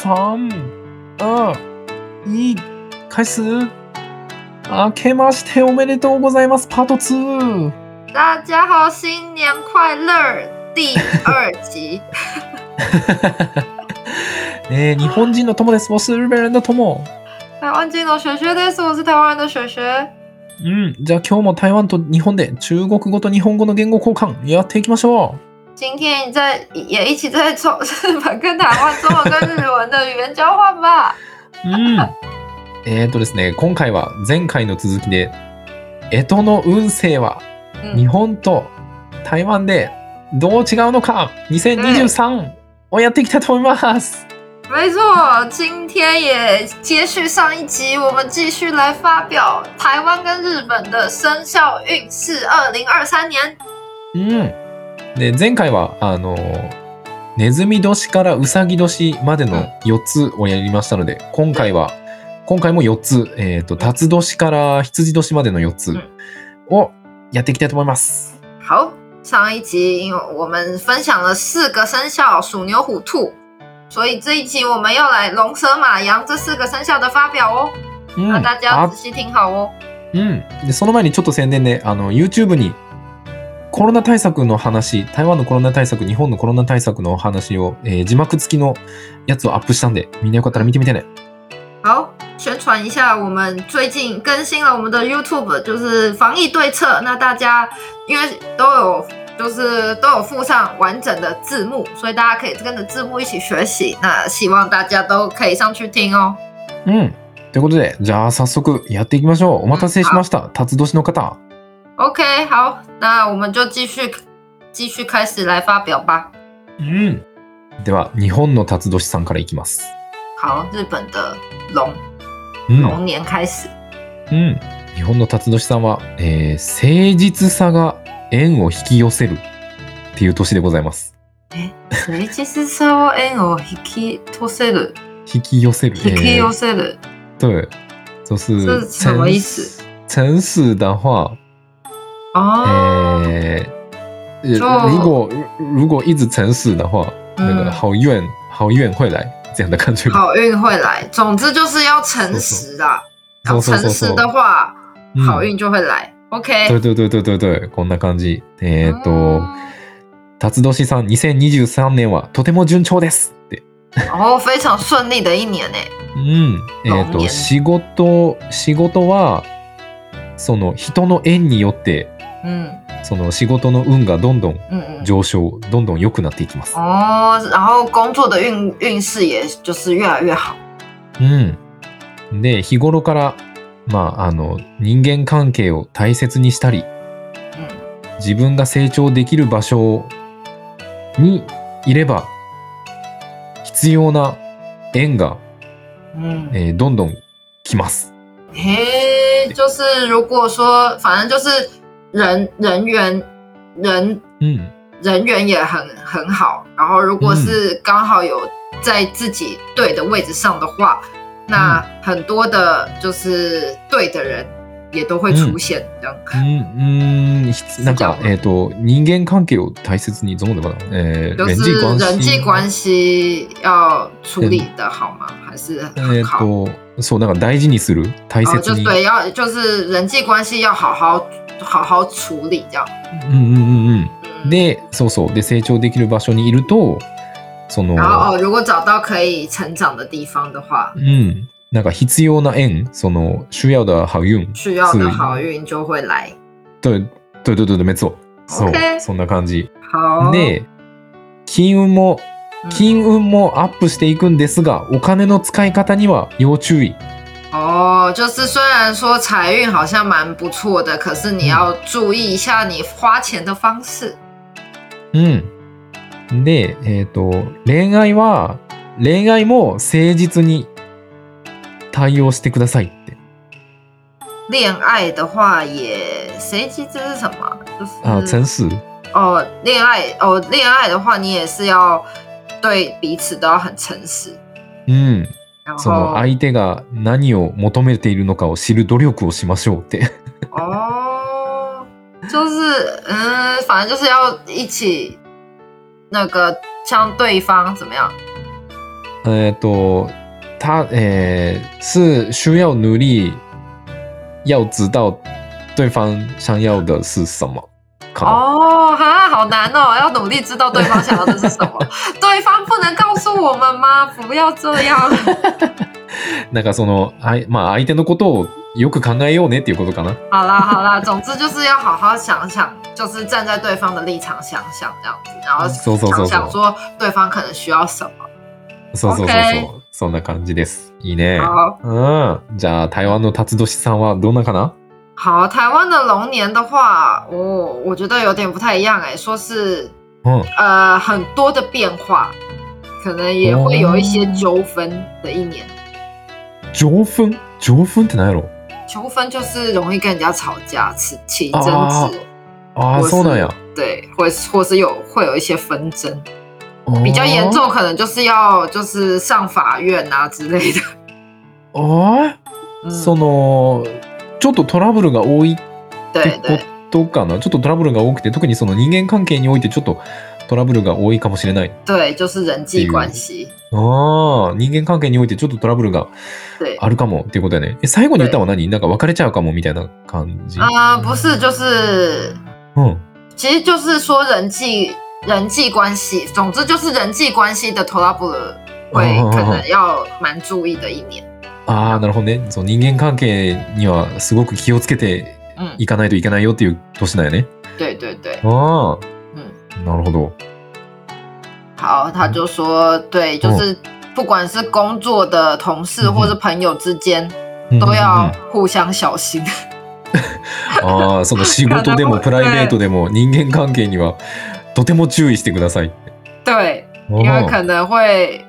三、二、一、開始。明けましておめでとうございます。パート2。大家好，新年快乐！第二集，えー日本人の友です。我是日本人的友。台湾金の学学です。我是台湾人的学学。うん。じゃあ今日も台湾と日本で中国語と日本語の言語交換やっていきましょ今天在也一起在做日本跟台湾中文跟日文的语言交换吧。う。うん。えっとですね、今回は前回の続きで、干支の運勢は日嗯，本と台湾でどう違うのか2023をやっていきたいと思います。没错，今天也接续上一集，我们继续来发表台湾跟日本的生肖运势，二零二三年。うん。で、前回は、あの、ネズミ年からウサギ年までの4つをやりましたので、今回は、今回も4つ、えっ、と、辰年から羊年までの4つをやっていきたいと思います。好，上一集因为我们分享了四个生肖属牛、虎、兔，所以这一集我们要来龙、蛇、马、羊这四个生肖的发表哦。うん。那大家仔细听好哦。うん。で、その前にちょっと宣伝で、あの、YouTube にコロナ対策の話、台湾のコロナ対策、日本のコロナ対策の話を、えー字幕付きのやつをアップしたんで、みんなよかったら見てみてね。好，宣传一下，我们最近更新了我们的 YouTube，就是防疫对策。那大家因为都有就是都有附上完整的字幕，所以大家可以跟着字幕一起学习。那希望大家都可以上去听哦。うん。ということで、じゃあ早速やっていきましょう。お待たせしました。辰年の方。OK，好，那我们就继续继续开始来发表吧。うん。では、日本の辰年さんからいきます。好，日本的龙うん。龙年开始。うん。日本の辰年さんは、えー誠実さが縁を引き寄せるっていう年でございます。え、随実さを縁を引き寄せる，引き寄せる。引き寄せる。对，就是这是什么意思诚实的话，哦，呃，呃就如果如果一直诚实的话，那个嗯好运好运会来，这样的感觉。好运会来。总之就是要诚实啦，诚实的话，嗯好运就会来。OK，对对对对对对、こんな感じ。えっ、と、嗯辰年さん2023年はとても順調ですって。哦，非常顺利的一年呢。うん。えっ、と仕事仕事はその人の縁によって嗯その仕事の運がどんどん。上昇、どんどん良くなっていきます。哦，然后工作的运运势也就是越来越好。うん。で、日頃から、まあ、あの、人間関係を大切にしたり、嗯自分が成長できる場所にいれば、必要な縁が、嗯，えーどんどん来ます。嘿，就是如果说，反正就是人人缘人うん。人缘也很很好，然后如果是刚好有在自己对的位置上的话，那很多的就是对的人也都会出现。这样，うん、うん、ひなんか、えっ、と、人間関係を大切に、怎么的吧？え人際关系。人际关系要处理的好吗？还是えっ、很好？と、そう、なんか大事にする、大哦，切に。就对，要就是人际关系要好好好好处理，这样。うんうんうんうん。嗯，で、そうそう。で、成長できる場所にいると、その、然后哦，如果找到可以成长的地方的话，うん。なんか必要な縁、その、需要的好運。需要的是好运就会来。对、对对对对、没错。そう。そんな感じ。好，で、金運も、嗯金運もアップしていくんですが、お金の使い方には要注意。哦，就是虽然说财运好像蛮不错的，可是你要注意一下你花钱的方式。うん。で、えっ、と、恋愛は、恋愛も誠実に対応してくださいって。恋爱的话也，谁其实是什么？就是あ、誠實哦，恋爱哦，恋爱的话你也是要对彼此都要很诚实，うん。然 その后相手が何を求めているのかを知る努力をしましょうって。哦，就是嗯，反正就是要一起那个像对方怎么样？えっと，他诶是需要努力，要知道对方想要的是什么。可能哦，哈，好难哦，要努力知道对方想要的是什么。对方不能告诉我们吗？不要这样。なんかその、あいまあ相手のことをよく考えようねっていうことかな。好啦好啦，总之就是要好好想想，就是站在对方的立场想想这样子，然后そうそうそうそう。想想说对方可能需要什么。そうそうそうそう。そんな感じです。いいね。好，うん。じゃあ台湾の辰年さんはどんなかな？好，台湾的龙年的话，哦，我觉得有点不太一样哎，说是うん。呃很多的变化，可能也会有一些纠纷的一年。纠紛？纠紛って何やろ？纠纷就是容易跟人家吵架、起起争啊执，ああ、我是そうなんや。对，或是或是有会有一些纷争，哦比较严重可能就是要就是上法院啊之类的。ああ、嗯，その ちょっとトラブルが多いってことかな？ちょっとトラブルが多くて、特にその人間関係においてちょっとトラブルが多いかもしれない。对，就是人际关系。ああ、人間関係においてちょっとトラブルが对あるかもっていうことやね。え、最後に言ったのは何？なんか別れちゃうかもみたいな感じ？啊、不是，就是うん。其实就是说人际人际关系，总之就是人际关系的 trouble 会哦可能要蛮注意的一年。ああ、なるほどね。そう人間関係にはすごく気をつけて嗯，いかないといけないよっていう年だよね。对对对，ああ、嗯，なるほど。好，他就说，对，就是不管是工作的同事嗯或是朋友之间，うん都要互相小心。ああ、その仕事でもプライベートでも 人間関係にはとても注意してください。对，哦因为可能会，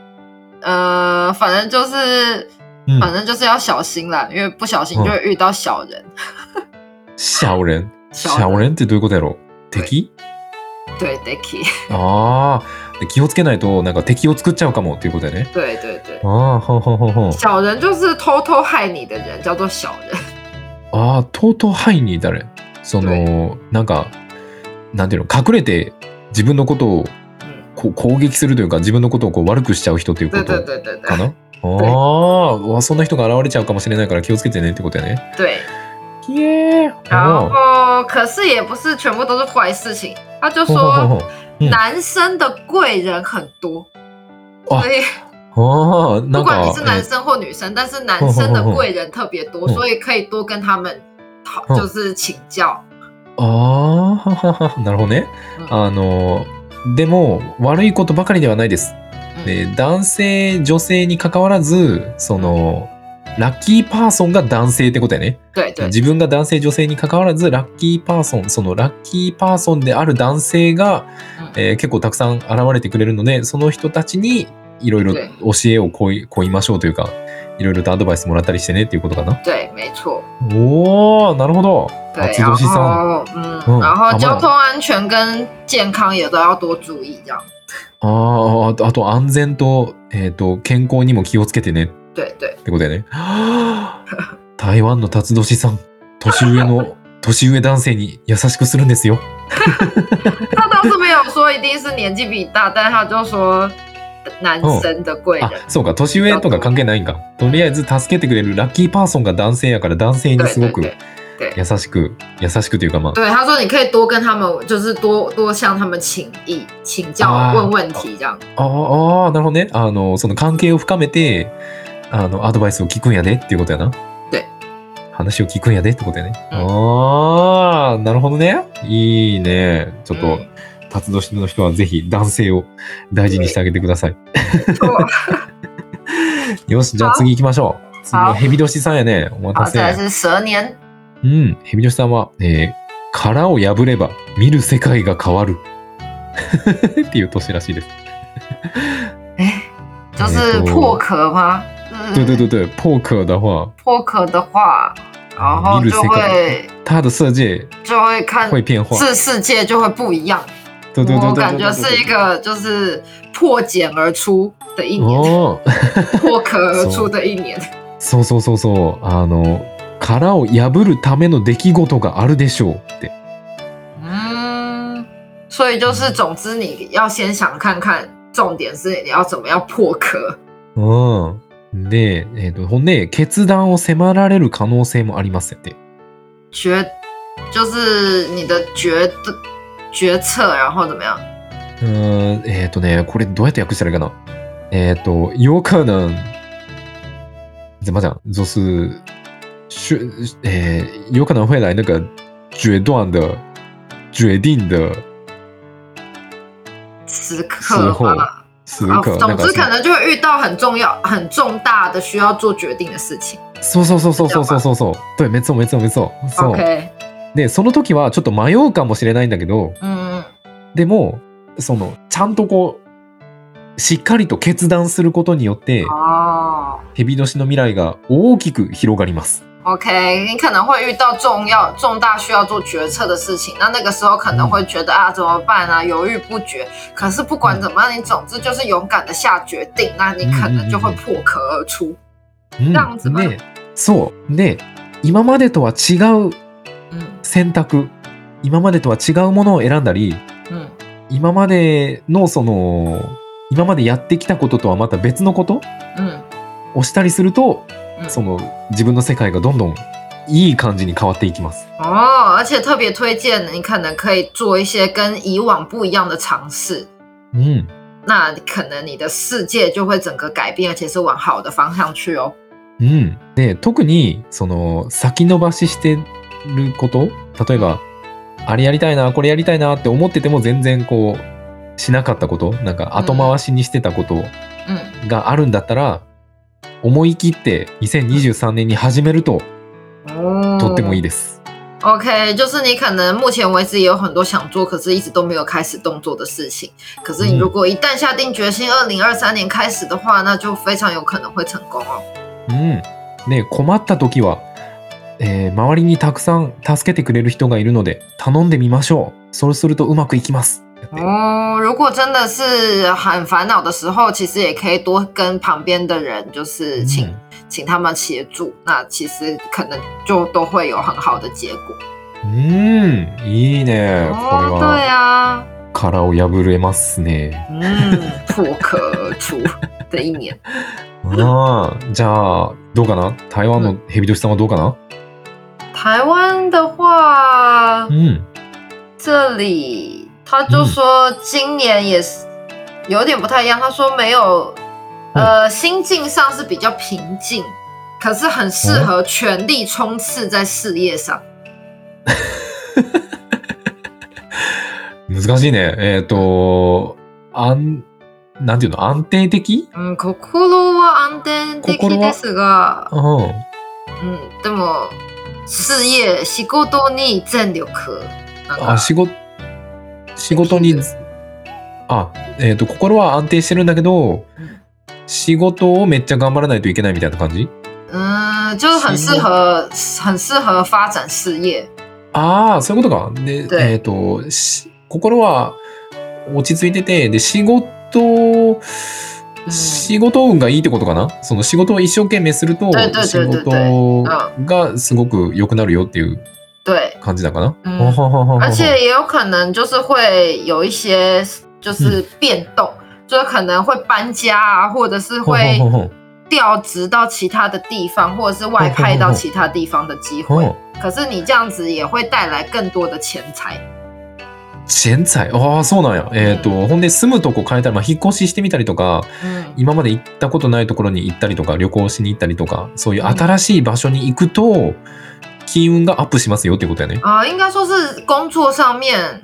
呃，反正就是，うん反正就是要小心啦，因为不小心就会遇到小人。小人？小小人ってどういうこと？やろ敵？对 y ああ、気をつけないとなんか敵を作っちゃうかもっていうことやね。对对对，ああ、ほんほんほんほん。小人就是偷偷害你的人，叫做小人。ああ、とうとう範囲に誰？その、なんか、なんていうの、隠れて自分のことを嗯，こう攻撃するというか、自分のことをこう悪くしちゃう人っていうことかな？ああ、うわそんな人が現れちゃうかもしれないから気をつけてねってことやね。对。ひえー。然お后，可是也不是全部都是坏事情。他就说，男生的贵人很多，哦所以ああ、なんか不管你是、男え生或女生，但是男生的贵人特别多，嗯所以可以多跟他们讨，嗯就是请教。ああ、なるほどね。うんあの、でも、悪いことばかりではないです。嗯で男性、女性に関わらず、その、ラッキーパーソンが男性ってことやね。对对自分が男性、女性に関わらず、ラッキーパーソン、そのラッキーパーソンである男性が、うんえー結構たくさん現れてくれるので、その人たちにいろいろ对教えをこいこいましょうというか、いろいろとアドバイスもらったりしてねっていうことかな。对，没错。おー、なるほど。对，然初年さん。后嗯，嗯然后交通安全跟健康也都要多注意，这样。ああ、あと安全と、えっ、と、健康にも気をつけてねっ对对，てことやね。は あ台湾の辰年さん、年上の、年上男性に優しくするんですよ。他倒是没有说一定是年纪比你大，但他就说男生的贵あ人。、そうか、年上とか関係ないんか。とりあえず助けてくれるラッキーパーソンが男性やから男性に对すごく对对对優しく、優しくというかまあ、对，他说你可以多跟他们，就是多多向他们请意、请教、啊问问题这样。ああ、なるほどね。あの、その関係を深めて、あの、アドバイスを聞くんやでっていうことやな。で話を聞くんやでってことやね。うんああ、なるほどね。いいね。ちょっと、嗯辰年の人はぜひ男性を大事にしてあげてください。错 よし、じゃあ次行きましょう。次は好ヘビ年さんやね。お待好，たせ。うん。ヘビ年さんは、えー殻を破れば見る世界が変わる。っていう年らしいです。哎，就是破壳吗？对对对对，破壳的话，破壳的话，然后就会它的世界就会看会变化。这世界就会不一样。对对对对我感觉是一个就是破茧而出的一年，哦，破壳而出的一年。そうそうそうそう。あの、殻を破るための出来事があるでしょうって。嗯，所以就是，总之你要先想看看，重点是你要怎么样破壳。うん。で、えっ、と、ほんで、決断を迫られる可能性もありますって。决就是你的决决策，然后怎么样？うーん、えっ、とね、これどうやって訳したらいいかな。えっ、と、有可能、怎么讲？就是选，诶、欸，有可能会来那个决断的、决定的时刻吧。时刻，总之可能就会遇到很重要、很重大的需要做决定的事情。そうそうそうそうそうそうそう。对，没错没错没错。OK。で、その時はちょっと迷うかもしれないんだけど、うん、でもそのちゃんとこうしっかりと決断することによって、蛇年の未来が大きく広がります。，OK，你可能会遇到重要、重大需要做决策的事情，那那个时候可能会觉得、啊怎么办啊，犹豫不决。可是不管怎么样，你总之就是勇敢的下决定，那你可能就会破壳而出。うんダウンズで、そう。で、今までとは違う嗯選択、今までとは違うものを選んだり、嗯今までのその、今までやってきたこととはまた別のこと嗯をしたりすると、嗯。その自分の世界がどんどんいい感じに変わっていきます。哦，而且特别推荐你可能可以做一些跟以往不一样的尝试，うん。那可能你的世界就会整个改变，而且是往好的方向去哦。うん。で、特に、その、先延ばししてること？例えば、あれやりたいな、これやりたいなって思ってても全然こう、しなかったこと？なんか後回しにしてたこと嗯，があるんだったら、思い切って2023年に始めると哦，とってもいいです。OK，就是你可能目前为止也有很多想做，可是一直都没有开始动作的事情。可是你如果一旦下定决心，二零二三年开始的话，那就非常有可能会成功哦。うん。で、困った時は、えー周りにたくさん助けてくれる人がいるので、頼んでみましょう。そうするとうまくいきます。哦，如果真的是很烦恼的时候，其实也可以多跟旁边的人，就是请、うん请他们协助，那其实可能就都会有很好的结果。うん。いいね。これ哦，は对啊，殻を破れますね。嗯，破壳而出的一年。ああ、じゃあ、どうかな台湾のヘビ年さんはどうかな台湾的话，うん。这里 他就说今年也是有点不太一样，他说没有，呃，心境上是比较平静，可是很适合全力冲刺在事业上。難しいね。えっ、と、安、なんていうの安定的嗯，心は安定的ですが、うん。嗯，でも事業仕事に全力なんかあ、仕事、 仕事に、あ、えっ、と、心は安定してるんだけど、うん仕事をめっちゃ頑張らないといけないみたいな感じ？嗯，就是很适合很适合发展事业。ああ、そういうことか。で、对。えっ、と、し心は落ち着いてて、で、仕事、嗯仕事運がいいってことかな？その仕事を一生懸命すると仕事がすごく良くなるよっていう对，感じだかな、嗯而且也有可能就是会有一些就是变动，就是可能会搬家啊，或者是会调职到其他的地方，或者是外派到其他地方的机会。ほ可是你这样子也会带来更多的钱财。钱財ああそうなんや。えっ、と、ほんで住むとこ変えたり、まあ、引っ越ししてみたりとか嗯今まで行ったことないところに行ったりとか旅行しに行ったりとかそういう新しい場所に行くと金運がアップしますよってことやね。啊、应该说是工作上面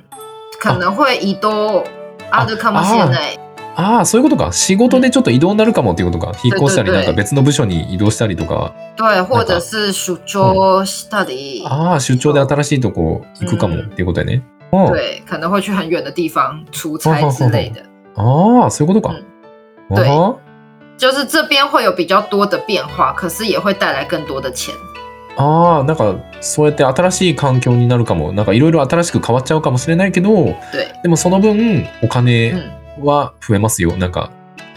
可能会移动あるかもしれない。ああそういうことか。仕事でちょっと移動になるかもっていうことか。引っ越したりなんか別の部署に移動したりとか。对，或者是出張したり，ああ出張で新しい。とこ行くかもってい。うことやね、うん对，可能会去很远的地方出差之类的。ああそうい。うことか、うん对あ就是这边会有比较多的变化，可是也会带来更多的钱。ああなんかそうやって新しい環境になるかも。なんかいろいろ新しく変わっちゃうかもしれないけど对，でもその分お金嗯，は増えますよ、なんか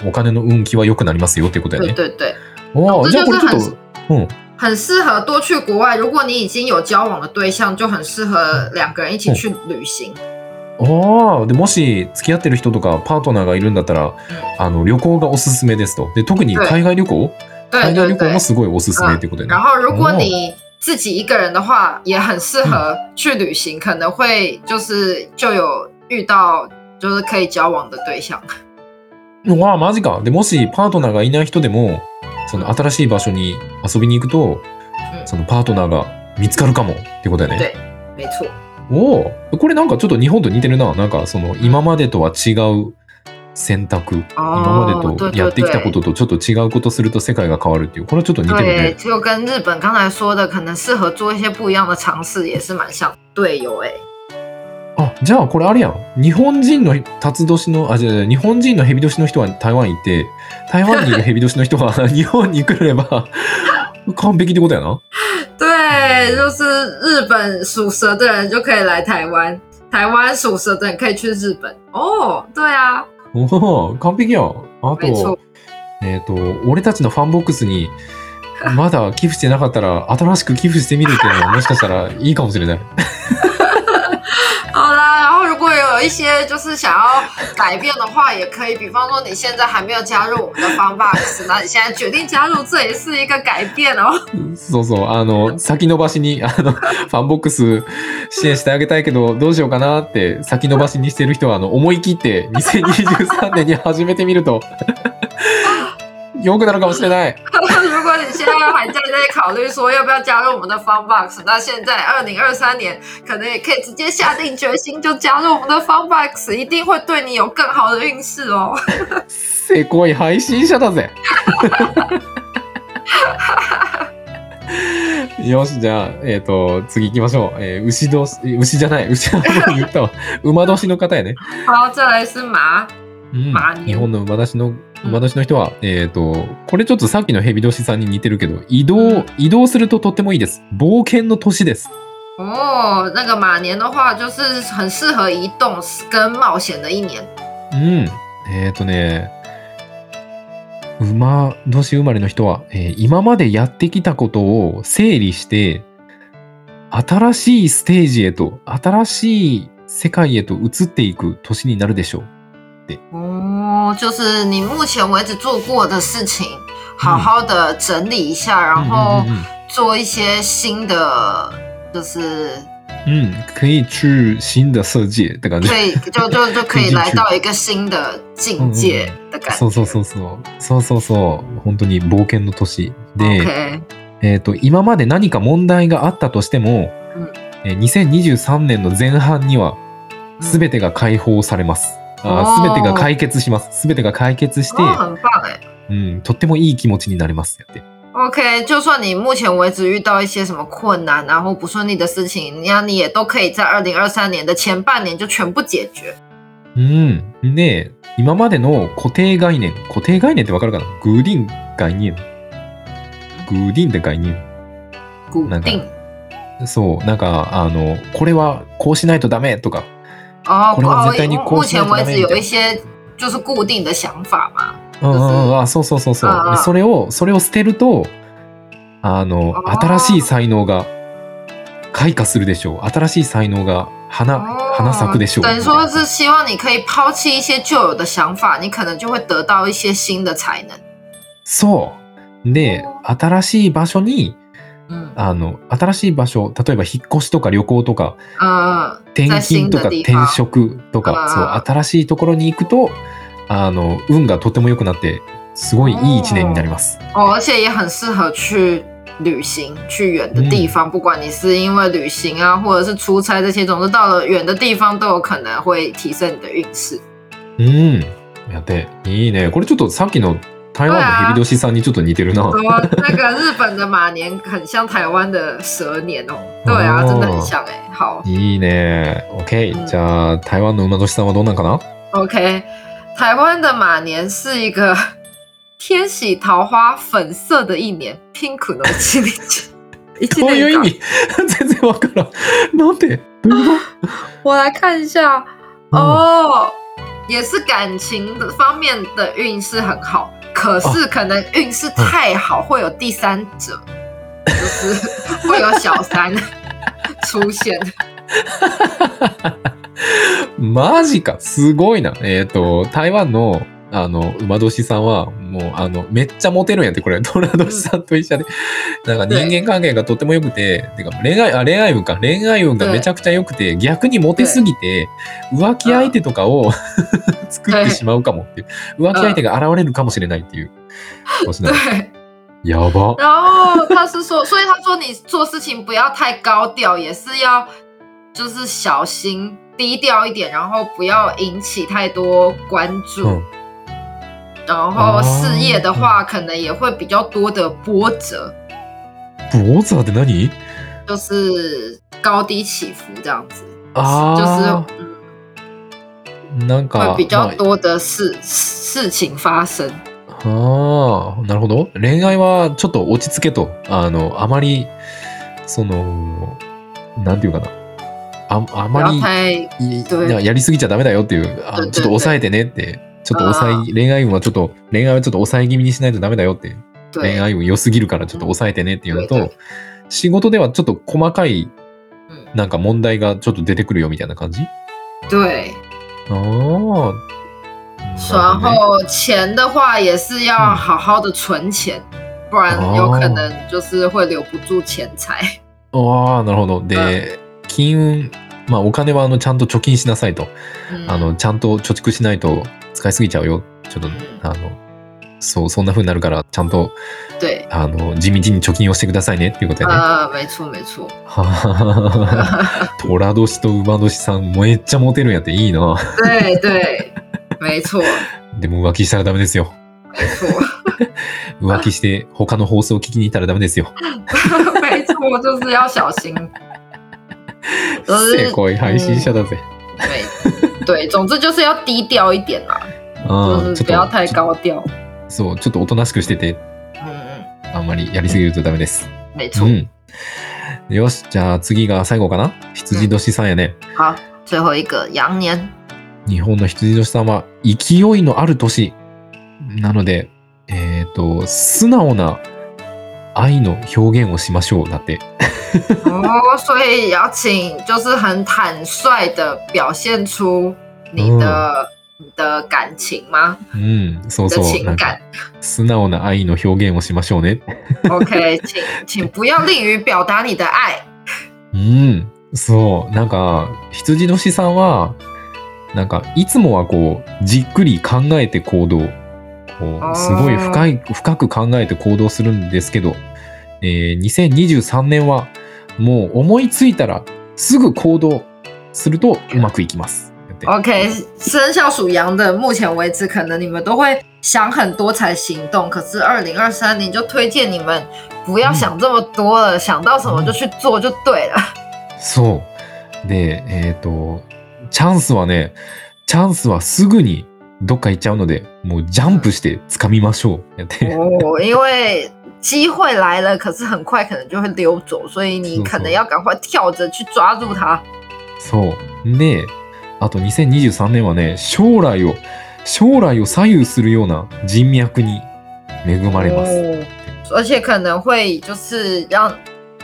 お金の運気は良くなりますよっていうことやね。对对对，おーじゃあこれちょっとうん。很适合多去国外。如果你已经有交往的对象，就很适合两个人一起去旅行。ああ、でもし付き合ってる人とかパートナーがいるんだったら、あの旅行がおすすめですと。で特に海外旅行？对对对旅行も。すごいおすすめってことだよね。然后，如果你自己一个人的话，也很适合去旅行，可能会就是就有遇到就是可以交往的对象。うわあ、マジか。でもしパートナーがいない人でも、その新しい場所に遊びに行くと、うんそのパートナーが見つかるかもってことだよね。对，没错。おお、これなんかちょっと日本と似てるな。なんかその今までとは違う選択。今までとやってきたこ对对。ととちょっと違うことすると世界が変わるっていう。これはちょっと似てる对，ね。就跟日本刚才说的，可能适合做一些不一样的尝试，也是蛮像。对，有哎、あ、じゃあこれあれやん。日本人の辰年の、あ、じゃあ日本人の蛇年の人は台湾行って、台湾にいる蛇年の人は日本に来れば完璧ってことやな。对，就是日本属蛇的人就可以来台湾，台湾属蛇的人可以去日本。哦，对啊，おお、完璧やん。あと、。えっ、と、俺たちのファンボックスに、まだ寄付してなかったら、新しく寄付してみるっていうのはもしかしたらいいかもしれない。有一些就是想要改变的话，也可以，比方说你现在还没有加入我们的 Funbox，那你现在决定加入，这也是一个改变哦。そうそう、あの、先延ばしに、あの、ファンボックス支援してあげたいけど、どうしようかなって、先延ばしにしてる人は、あの、思い切って2023年に始めてみると、良くなるかもしれない。如果你现在还在在考虑说要不要加入我们的 Funbox，那现在二零二三年可能也可以直接下定决心就加入我们的 Funbox，一定会对你有更好的运势哦。せこい配信者だぜ。よし、じゃあ、えっ、と、次行きましょう。えー牛年、牛じゃない、牛はもう言ったわ。馬年の方やね。好，再来是马，うん日本の馬年の馬年の人は、えっ、と、これちょっとさっきの蛇年さんに似てるけど、移動、うん移動するととってもいいです。冒険の年です。哦，那个马年的话，就是很适合移动跟冒险的一年。うん。えっ、とね、馬年生まれの人は、えー今までやってきたことを整理して、新しいステージへと、新しい世界へと移っていく年になるでしょう。哦，就是你目前为止做过的事情，好好的整理一下，然后做一些新的，就是うんうん、可以去新的世界って感じ可。以就就就可以来到一个新的境界的感觉。そうそうそうそう。そうそうそう。本当に冒険の年で、えっ、と、今まで何か問題があったとしても、うんえー2023年の前半には、嗯すべてが解放されます。あべてが解決します。すべてが解決して。うん、とってもいい気持ちになれます。やって。OK，就算你目前为止遇到一些什么困难啊或不顺利的事情，那你也都可以在二零二三年的前半年就全部解決。うん。で、今までの固定概念、固定概念ってわかるかな？グリーン概念。グリーンって概念。固定そう、なんか、あの、これはこうしないとダメとか、哦これは哦絶対に目前为止有一些就是固定的想法嘛。うんうんうん、あ、そうそうそうそう。それを、それを捨てると、あの、新しい才能が開花するでしょう。新しい才能が花、哦花咲くでしょう。等于说是希望你可以抛弃一些旧有的想法，你可能就会得到一些新的才能。そう。で、新しい場所に、嗯あの、新しい場所、例えば引っ越しとか旅行とか、呃，転勤とか転職とあか、あそう、新しいところに行くと、あの、運がとても良くなって、すごいいい一年になります。哦，而且也很适合去旅行，去远的地方。不管你是因为旅行啊，或者是出差这些，总之到了远的地方都有可能会提升你的运势。うん。やって、いいね。これちょっとさっきの台湾の蛇年さんにちょっと似てるな。说 那个日本的马年很像台湾的蛇年哦。对啊，哦真的很像哎、好いいね。OK、うんじゃあ、台湾の馬年さんはどうなんかな，OK。台湾的马年是一个天喜桃花粉色的一年，pink の一年。一どういう意年味？全然わからん。なんてどういうこ我来看一下と哦，也是感情的方面的运势很好，可是可能运势太好，会有第三者，就是会有小三出现。 マジかすごいな。えっ、と、台湾の、 あの、馬年さんは、もう、あの、めっちゃモテるんやって、これ、虎年さんと一緒で。なんか人間関係がとっても良くて、てか恋愛、あ、恋愛運か。恋愛運がめちゃくちゃ良くて、逆にモテすぎて、浮気相手とかを 作ってしまうかもっていう。浮気相手が現れるかもしれないっていう年なの。对。やば。然后他是说，所以他说你做事情不要太高调，也是要就是小心低调一点，然后不要引起太多关注。うん。然后事业的话，可能也会比较多的波折，坊主って何就是高低起伏这样子，あ就是あ、嗯，なんか、会比较まあ多的事事情发生。ああ、なるほど。恋愛はちょっと落ち着けと。あの、あまり、その、なんていうかな。ああまりややりすぎちゃダメだよっていう、あちょっと抑えてねって。ちょっと抑え、恋愛運はちょっと、恋愛はちょっと抑え気味にしないとダメだよって。恋对，愛運良すぎるからちょっと抑えてねっていうのと仕事ではちょっと細かい嗯，なんか問題がちょっと出てくるよみたいな感じ？对。ああ。然后钱的话也是要嗯好好的存钱，不然有可能就是会留不住钱财。ああ、なるほど。で、金運、まあお金はあのちゃんと貯金しなさいと。嗯あの、ちゃんと貯蓄しないと使いすぎちゃうよ。ちょっと、あの、そう、そんな風になるから、ちゃんと、对，あの、地道に貯金をしてくださいねっていうことやね。啊，没错没错，ははは虎年と馬年さん、めっちゃモテるんやっていいな。对对，没错でも浮気したらダメですよ。没错浮気して他の放送を聞きに行ったらダメですよ。没错，就是要小心。都是い配信者だぜ。对对，总之就是要低调一点啦，就是ちょっ不要太と、高调。そう、ちょっとおとなしくしてて、嗯あんまりやりすぎるとダメです。嗯，没错。うん。よし、じゃあ次が最後かな？羊年さんやね。好，最后一个羊年。日本の羊年さんは勢いのある年なので、えっ、と、素直な愛の表現をしましょう。だって。哦，所以要请就是很坦率的表现出你的、你的感情吗？うん、そうそう。情感。素直な愛の表現をしましょうね。OK，请请不要吝于表达你的爱。うん、そう。なんか、羊年さんは、なんか、いつもはこう、じっくり考えて行動。すごい深い、深く考えて行動するんですけど、えー2023年は、もう思いついたら、すぐ行動するとうまくいきます。OK，生肖属羊的，目前为止可能你们都会想很多才行动，可是二零二三年就推荐你们不要想这么多了，想到什么就去做就对了。そう。で、えっ、と、チャンスはね、チャンスはすぐにどっか行っちゃうので、もうジャンプして掴みましょう。やって。哦，因为机会来了，可是很快可能就会溜走，所以你是可能要赶快跳着去抓住它。そう。で、あと2023年はね、将来を、将来を左右するような人脈に恵まれます。哦，而且可能会就是让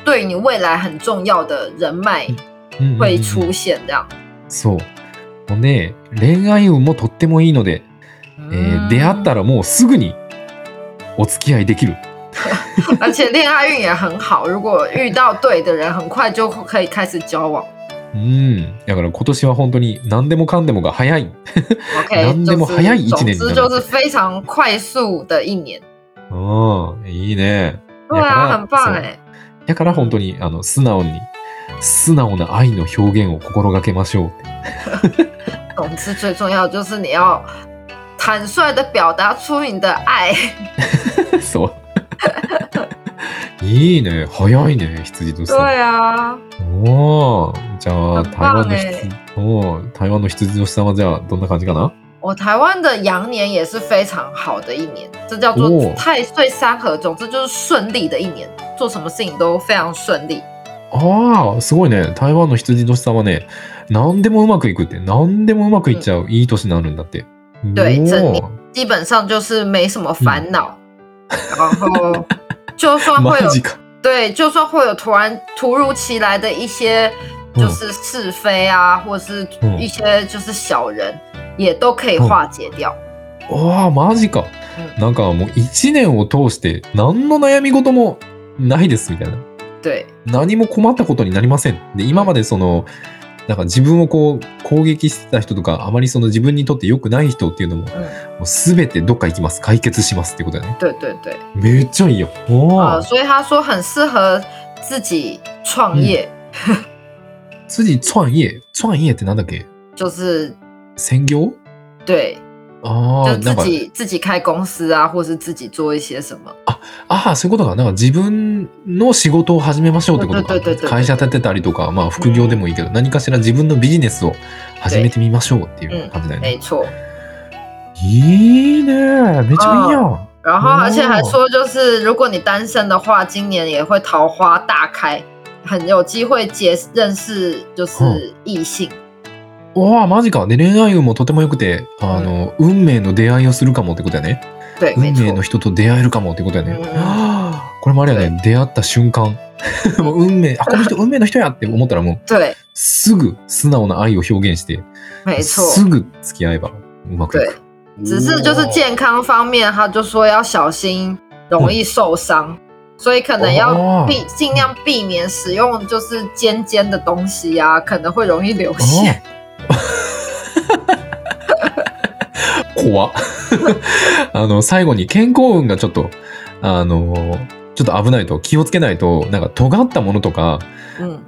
对你未来很重要的人脉うんうんうん会出现这样。そう。ほんで、恋愛運もとってもいいので、えー出会ったらもうすぐにお付き合いできる。而且恋爱运也很好，如果遇到对的人，很快就可以开始交往。うん。だから今年は本当に何でもかんでもが早い。OK，何でも早い一年になる就是非常快速的一年。うん。いいね。很棒。だから本当にあの素直に、素直な愛の表現を心がけましょう。总之最重要就是你要坦率的表达出你的爱。そう。いいね。早いね、羊とさん。对啊，おーじゃあ、很台湾の羊、おー台湾の羊のさんはじゃあ、どんな感じかな？我台湾的羊年也是非常好的一年，这叫做哦太岁三合。总之就是顺利的一年，做什么事情都非常顺利。ああ、すごいね。台湾の羊年さんはね、何でもうまくいくって、何でもうまくいっちゃう、いい年になるんだって。对おー真理基本上就是没什么烦恼，然后就算会有。对，就算会有突然突如其来的一些就是是非啊，或是嗯一些就是小人，也都可以化解掉。わあ、マジか。うんなんかもう一年を通して何の悩み事もないですみたいな。对，何も困ったことになりません。で、今までその、なんか自分をこう攻撃してた人とか、あまりその自分にとって良くない人っていうのも、嗯，もう全てどっか行きます。解決しますってことだね。对对对，めっちゃいいよ。お啊、ー所以他说很适合自己创业，次、創業。創業ってなんだっけ？就是専業？对，ああ、就自己自己开公司啊，或是自己做一些什么。ああ、そういうことか。なんか自分の仕事を始めましょうってことか会社立てたりとか、まあ副業でもいいけど、何かしら自分のビジネスを始めてみましょうっていう感じだよね。いいね。めっちゃいいやん。然后哦而且还说，就是如果你单身的话，今年也会桃花大开，很有机会结认識就是异性。おわ、マジか。で、恋愛運もとても良くて、あの、運命の出会いをするかもってことやね。運命の。人と出会えるかもってことやね。これもあれやね、出会った瞬間。もう運命、あ、この人運命の人やって思ったらもう、对，すぐ素直な愛を表現して。すぐ付き合えばうまくいく。只是就是健康方面，他就说要小心，容易受伤，所以可能要哦避尽量避免使用就是尖尖的东西啊，可能会容易流お血。怖っ あの、最後に健康運がちょっと、あの、ちょっと危ないと気をつけないと、なんか尖ったものとか、嗯，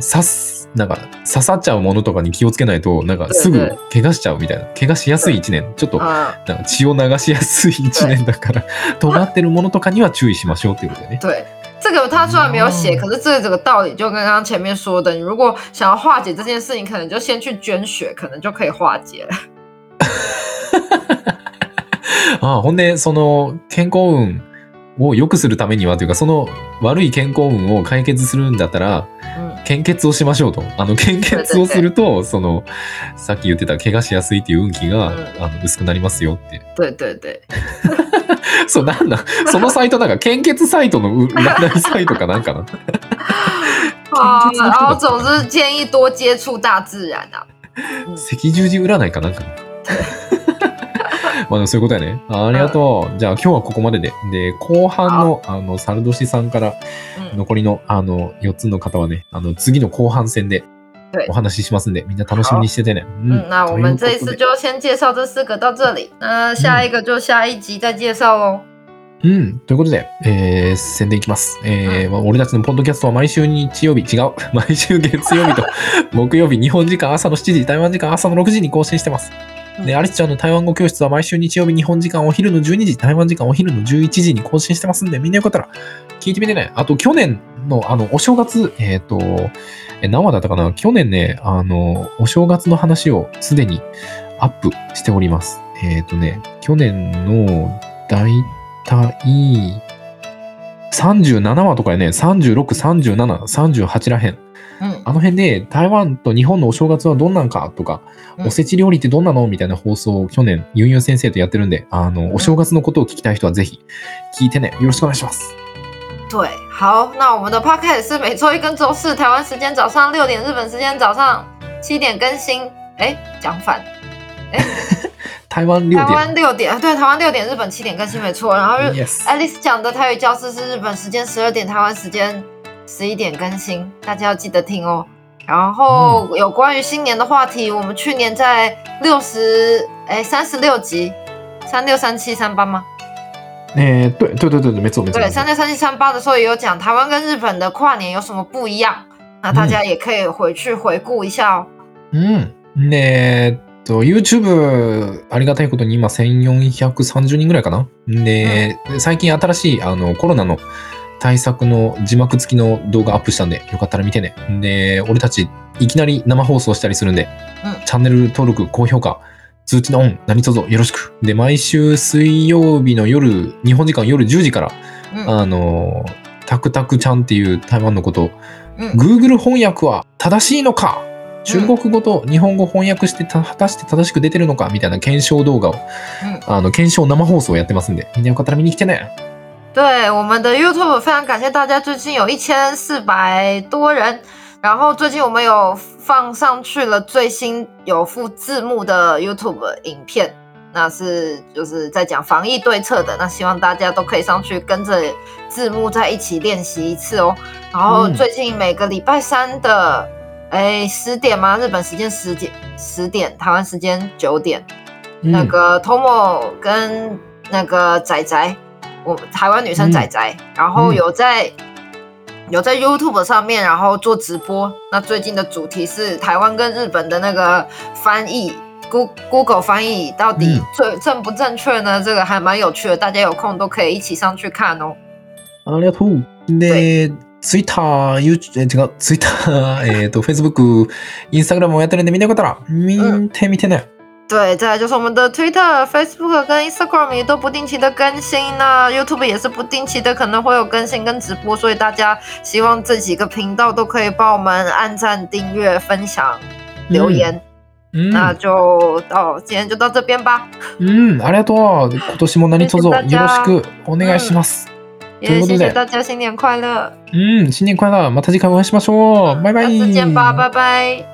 刺す、なんか刺さっちゃうものとかに気をつけないと、なんかすぐ怪我しちゃうみたいな。怪我しやすい一年。ちょっと、啊、なんか血を流しやすい一年だから、尖ってるものとかには注意しましょうっていうことだよね。对。这个他虽然没有写，哦可是这个这个道理就跟刚刚前面说的，你如果想要化解这件事情，可能就先去捐血，可能就可以化解了。ああほんで、その健康運を良くするためにはというか、その悪い健康運を解決するんだったら、嗯，献血をしましょうと。あの、献血をすると、その、さっき言ってた怪我しやすいっていう運気が、うんあの薄くなりますよって。对对对，そう、なんだ？そのサイトなんか、献血サイトの占いサイトかなんかな？啊，献血の然后总之建议多接触大自然啊。赤十字占いかなんかな？まあそういうことやね。あありがとう。じゃあ今日はここまでで。で、後半の、あの、サルドシさんから嗯，残りの、あの、4つの方はね、あの、次の後半戦で对お話ししますんで、みんな楽しみにしててね。嗯，那我们这一次就先介绍这四个到这里，那下一个就下一集再介绍喽。うん。ということで、えー宣伝いきます。えーまあ俺たちのポッドキャストは毎週日曜日、違う。毎週月曜日と木曜日、日本時間朝の7時、台湾時間朝の6時に更新してます。で、アリスちゃんの台湾語教室は毎週日曜日、日本時間お昼の12時、台湾時間お昼の11時に更新してますんで、みんなよかったら聞いてみてね。あと、去年の、あの、お正月、えっ、と、え何話だったかな？去年ね、あの、お正月の話をすでにアップしております。えっ、とね、去年のだいたい37話とかやね、36、37、38らへん。嗯あの辺で台湾と日本のお正月はどんなんかとか、うんおせち料理ってどんなのみたいな放送を去年、ユンユン先生とやってるんで、あの、お正月のことを聞きたい人はぜひ聞いてね。よろしくお願いします。对，好，那我们的 podcast 是每周一跟周四台湾时间早上六点，日本时间早上七点更新。哎，讲反，台湾六台点。湾六点，对，台湾六点，日本七点更新没错。然后日。Alice 讲的台语教室是日本时间十二点，台湾时间十一点更新，大家要记得听哦。然后有关于新年的话题，我们去年在六十哎三十六集，三六三七三八吗？えー、对对对对对，没错没错。对，三六三七三八的时候也有讲台湾跟日本的跨年有什么不一样，那大家也可以回去回顾一下哦。うん。で、えーっと、YouTube、ありがたいことに今1430人ぐらいかな。で、最近新しいあのコロナの 対策の字幕付きの動画アップしたんで、よかったら見てね。で、俺たちいきなり生放送したりするんで、うん。チャンネル登録、高評価、通知のオン、何卒よろしく。で、毎週水曜日の夜、日本時間夜10時から、嗯あの、タクタクちゃんっていう台湾のことを嗯 Google 翻訳は正しいのか？中国語と日本語翻訳してた果たして正しく出てるのか？みたいな検証動画を、嗯，あの、検証生放送やってますんで、みんなよかったら見に来てね。对，我们的 YouTube 非常感谢大家，最近有一千四百多人然后最近我们有放上去了最新有附字幕的 YouTube 影片，那是就是在讲防疫对策的。那希望大家都可以上去跟着字幕在一起练习一次哦。然后最近每个礼拜三的哎十点吗？日本时间十点十点，台湾时间九点，那个 Tomo 跟那个仔仔，我台湾女生仔仔，然后有在。有在 YouTube 上面，然后做直播。那最近的主题是台湾跟日本的那个翻译，Google 翻译到底正正不正确呢？这个还蛮有趣的，大家有空都可以一起上去看哦。ありがとう。で、Twitter、YouTube、違う、Twitter、えっと、Facebook、Instagram もやってるんで見たかったら見てみてね。 对，再来就是我们的 Twitter、Facebook 跟 Instagram 也都不定期的更新，那 YouTube 也是不定期的可能会有更新跟直播，所以大家希望这几个频道都可以帮我们按赞、订阅、分享、留言。嗯，那就到今天就到这边吧。嗯，ありがとう。今年も何卒よろしくお願いします。也谢谢大家新年快乐。嗯，新年快乐。また次回お会いしましょう。拜拜。下次见吧，拜拜。